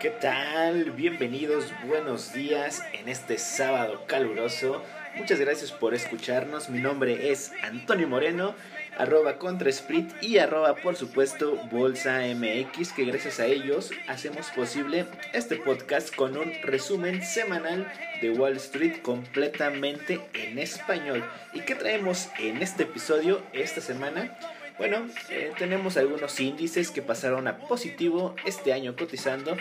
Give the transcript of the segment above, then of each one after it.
¿Qué tal? Bienvenidos, buenos días en este sábado caluroso. Muchas gracias por escucharnos. Mi nombre es Antonio Moreno, arroba ContraSprit y arroba por supuesto Bolsa MX, que gracias a ellos hacemos posible este podcast con un resumen semanal de Wall Street completamente en español. ¿Y qué traemos en este episodio esta semana? Bueno, eh, tenemos algunos índices que pasaron a positivo este año cotizando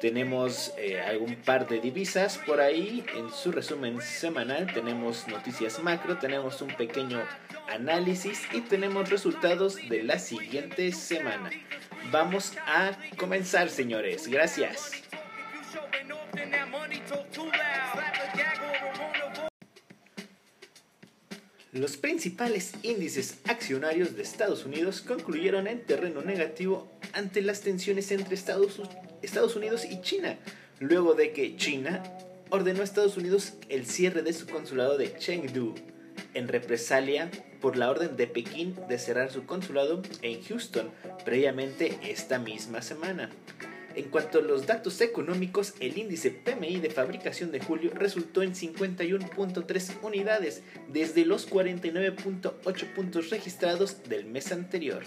tenemos eh, algún par de divisas por ahí en su resumen semanal. Tenemos noticias macro, tenemos un pequeño análisis y tenemos resultados de la siguiente semana. Vamos a comenzar, señores. Gracias. Los principales índices accionarios de Estados Unidos concluyeron en terreno negativo ante las tensiones entre Estados Unidos y China, luego de que China ordenó a Estados Unidos el cierre de su consulado de Chengdu en represalia por la orden de Pekín de cerrar su consulado en Houston previamente esta misma semana. En cuanto a los datos económicos, el índice PMI de fabricación de julio resultó en 51.3 unidades desde los 49.8 puntos registrados del mes anterior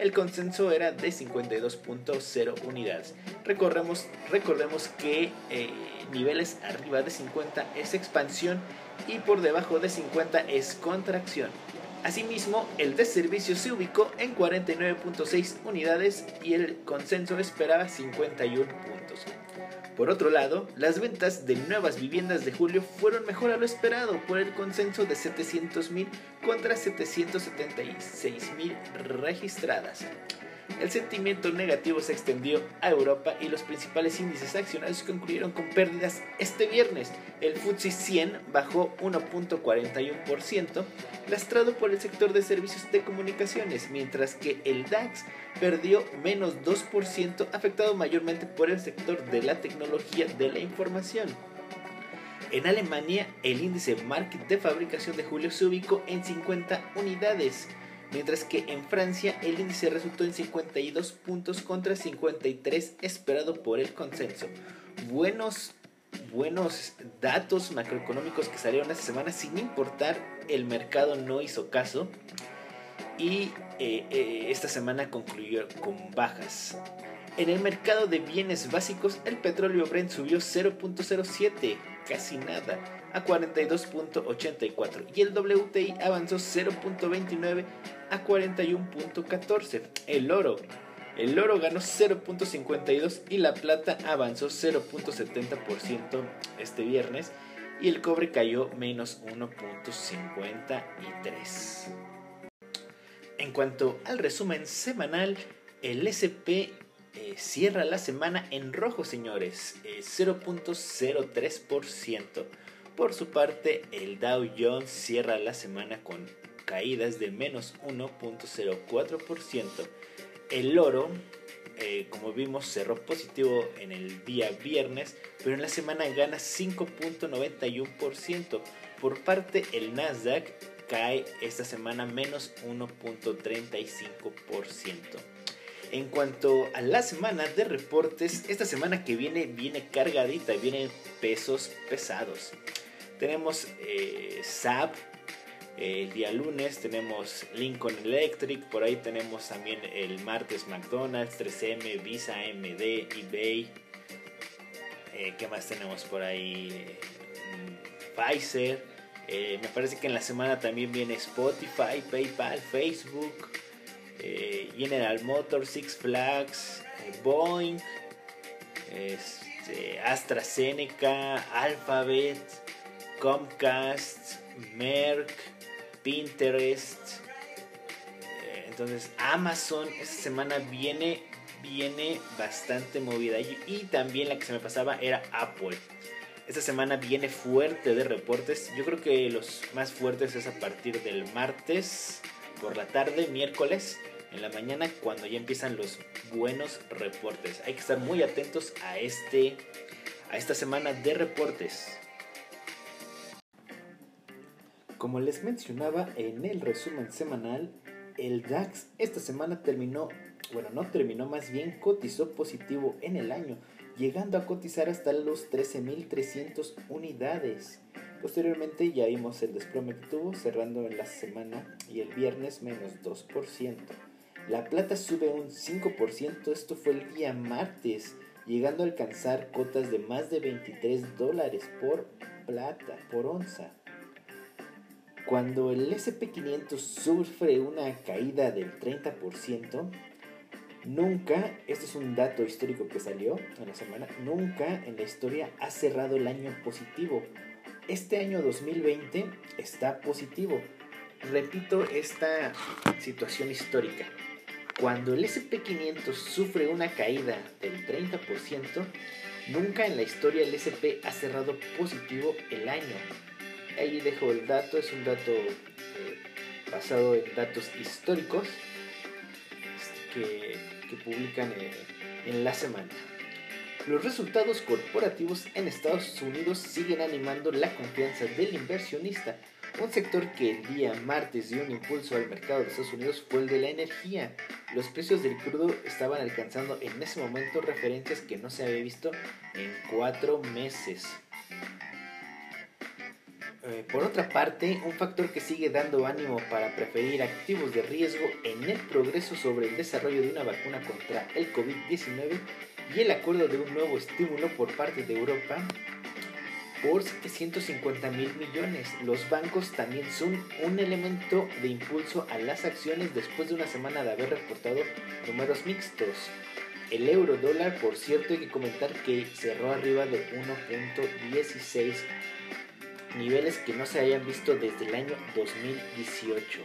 el consenso era de 52.0 unidades. Recordemos, recordemos que eh, niveles arriba de 50 es expansión y por debajo de 50 es contracción. Asimismo, el de servicio se ubicó en 49.6 unidades y el consenso esperaba 51 puntos. Por otro lado, las ventas de nuevas viviendas de julio fueron mejor a lo esperado por el consenso de 700.000 contra 776.000 registradas. El sentimiento negativo se extendió a Europa y los principales índices accionarios concluyeron con pérdidas este viernes. El FTSE 100 bajó 1.41%, lastrado por el sector de servicios de comunicaciones, mientras que el DAX perdió menos 2%, afectado mayormente por el sector de la tecnología de la información. En Alemania, el índice Market de fabricación de julio se ubicó en 50 unidades, mientras que en Francia el índice resultó en 52 puntos contra 53 esperado por el consenso. Buenos, buenos datos macroeconómicos que salieron esta semana sin importar el mercado no hizo caso y eh, eh, esta semana concluyó con bajas. En el mercado de bienes básicos el petróleo Brent subió 0.07, casi nada a 42.84 y el WTI avanzó 0.29 a 41.14. El oro, el oro ganó 0.52 y la plata avanzó 0.70% este viernes y el cobre cayó menos 1.53. En cuanto al resumen semanal, el SP eh, cierra la semana en rojo, señores, 0.03%. Eh, por su parte, el Dow Jones cierra la semana con caídas de menos 1.04%. El oro, eh, como vimos, cerró positivo en el día viernes, pero en la semana gana 5.91%. Por parte, el Nasdaq cae esta semana menos 1.35%. En cuanto a la semana de reportes, esta semana que viene viene cargadita, vienen pesos pesados. Tenemos eh, SAP eh, el día lunes, tenemos Lincoln Electric, por ahí tenemos también el martes McDonald's, 3M, Visa, AMD, eBay. Eh, ¿Qué más tenemos por ahí? Mm, Pfizer. me parece que en la semana también viene Spotify, PayPal, Facebook, General Motors, Six Flags, Boeing, este, AstraZeneca, Alphabet. Comcast, Merck, Pinterest. Eh, entonces Amazon esta semana viene, viene bastante movida. Y, también la que se me pasaba era Apple. Esta semana viene fuerte de reportes. Yo creo que los más fuertes es a partir del martes por la tarde, miércoles en la mañana cuando ya empiezan los buenos reportes. Hay que estar muy atentos a este a esta semana de reportes. Como les mencionaba en el resumen semanal, el DAX esta semana terminó, bueno, no terminó, más bien cotizó positivo en el año llegando a cotizar hasta los 13.300 unidades. Posteriormente ya vimos el desplome que tuvo, cerrando en la semana y el viernes menos 2%. La plata sube un 5%, esto fue el día martes, llegando a alcanzar cotas de más de 23 dólares por plata, por onza. Cuando el SP500 sufre una caída del 30%, nunca, este es un dato histórico que salió en la semana, nunca en la historia ha cerrado el año positivo. Este año 2020 está positivo. Repito esta situación histórica. Cuando el SP500 sufre una caída del 30%, nunca en la historia el SP ha cerrado positivo el año. Ahí dejo el dato, es un dato eh, basado en datos históricos que, publican eh, en la semana. Los resultados corporativos en Estados Unidos siguen animando la confianza del inversionista. Un sector que el día martes dio un impulso al mercado de Estados Unidos fue el de la energía. Los precios del crudo estaban alcanzando en ese momento referencias que no se había visto en cuatro meses. Eh, por otra parte, un factor que sigue dando ánimo para preferir activos de riesgo en el progreso sobre el desarrollo de una vacuna contra el COVID-19 y el acuerdo de un nuevo estímulo por parte de Europa por 750 mil millones. Los bancos también son un elemento de impulso a las acciones después de una semana de haber reportado números mixtos. El euro dólar, por cierto, hay que comentar que cerró arriba de 1.16, niveles que no se hayan visto desde el año 2018.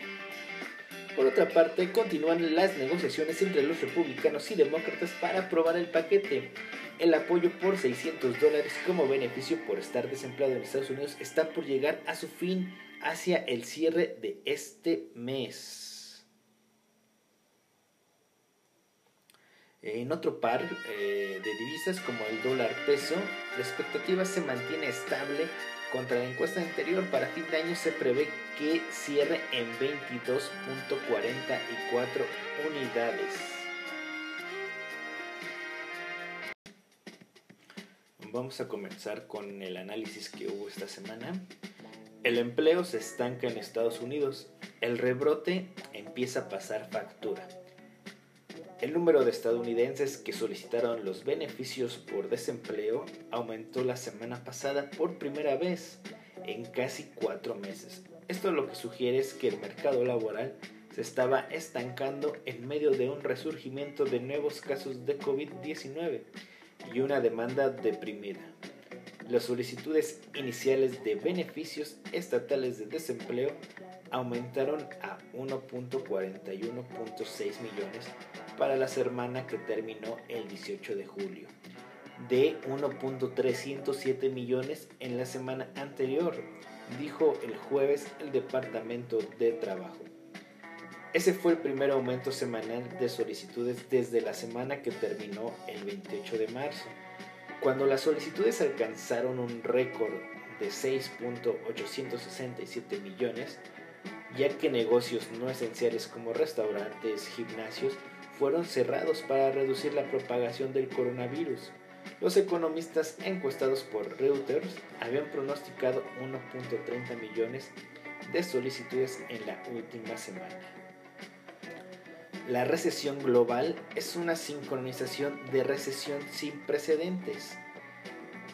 Por otra parte, continúan las negociaciones entre los republicanos y demócratas para aprobar el paquete. El apoyo por 600 dólares como beneficio por estar desempleado en Estados Unidos está por llegar a su fin hacia el cierre de este mes. En otro par eh, de divisas como el dólar peso, la expectativa se mantiene estable contra la encuesta anterior, para fin de año se prevé que cierre en 22.44 unidades. Vamos a comenzar con el análisis que hubo esta semana. El empleo se estanca en Estados Unidos. El rebrote empieza a pasar factura. El número de estadounidenses que solicitaron los beneficios por desempleo aumentó la semana pasada por primera vez en casi cuatro meses. Esto lo que sugiere es que el mercado laboral se estaba estancando en medio de un resurgimiento de nuevos casos de COVID-19 y una demanda deprimida. Las solicitudes iniciales de beneficios estatales de desempleo aumentaron a 1.41.6 millones para la semana que terminó el 18 de julio, de 1.307 millones en la semana anterior, dijo el jueves el Departamento de Trabajo. Ese fue el primer aumento semanal de solicitudes desde la semana que terminó el 28 de marzo, cuando las solicitudes alcanzaron un récord de 6.867 millones, ya que negocios no esenciales como restaurantes, gimnasios, fueron cerrados para reducir la propagación del coronavirus. Los economistas encuestados por Reuters habían pronosticado 1.30 millones de solicitudes en la última semana. La recesión global es una sincronización de recesión sin precedentes.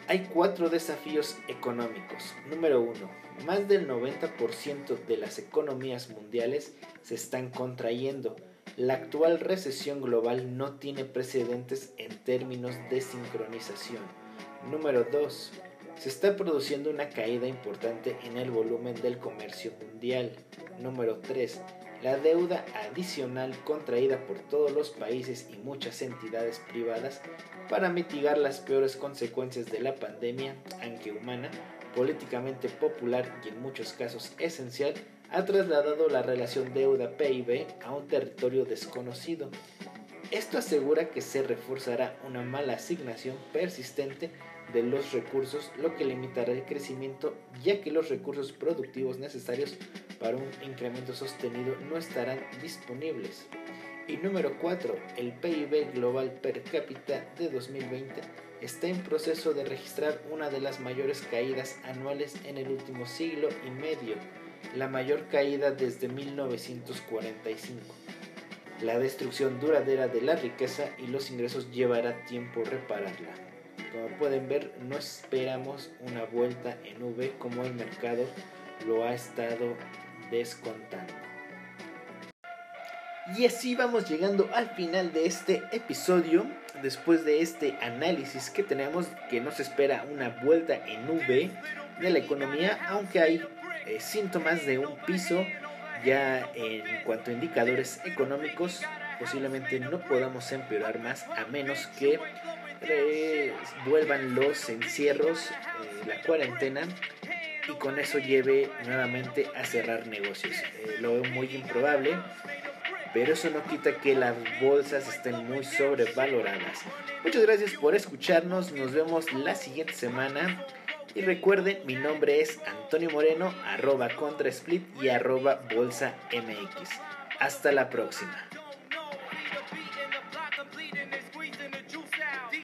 Hay cuatro desafíos económicos. Número uno, más del 90% de las economías mundiales se están contrayendo la actual recesión global no tiene precedentes en términos de sincronización. Número 2. Se está produciendo una caída importante en el volumen del comercio mundial. Número 3. La deuda adicional contraída por todos los países y muchas entidades privadas para mitigar las peores consecuencias de la pandemia, aunque humana, políticamente popular y en muchos casos esencial, ha trasladado la relación deuda-PIB a un territorio desconocido. Esto asegura que se reforzará una mala asignación persistente de los recursos, lo que limitará el crecimiento, ya que los recursos productivos necesarios para un incremento sostenido no estarán disponibles. Y número 4, el PIB global per cápita de 2020 está en proceso de registrar una de las mayores caídas anuales en el último siglo y medio, la mayor caída desde 1945. La destrucción duradera de la riqueza y los ingresos llevará tiempo repararla. Como pueden ver, no esperamos una vuelta en V como el mercado lo ha estado descontando. Y así vamos llegando al final de este episodio. Después de este análisis que tenemos, que nos espera una vuelta en V de la economía, aunque hay eh, síntomas de un piso ya en cuanto a indicadores económicos, posiblemente no podamos empeorar más a menos que eh, vuelvan los encierros, eh, la cuarentena y con eso lleve nuevamente a cerrar negocios. lo veo muy improbable pero eso no quita que las bolsas estén muy sobrevaloradas. Muchas gracias por escucharnos, nos vemos la siguiente semana. Y recuerden, mi nombre es Antonio Moreno, arroba contrasplit y arroba bolsa mx. Hasta la próxima.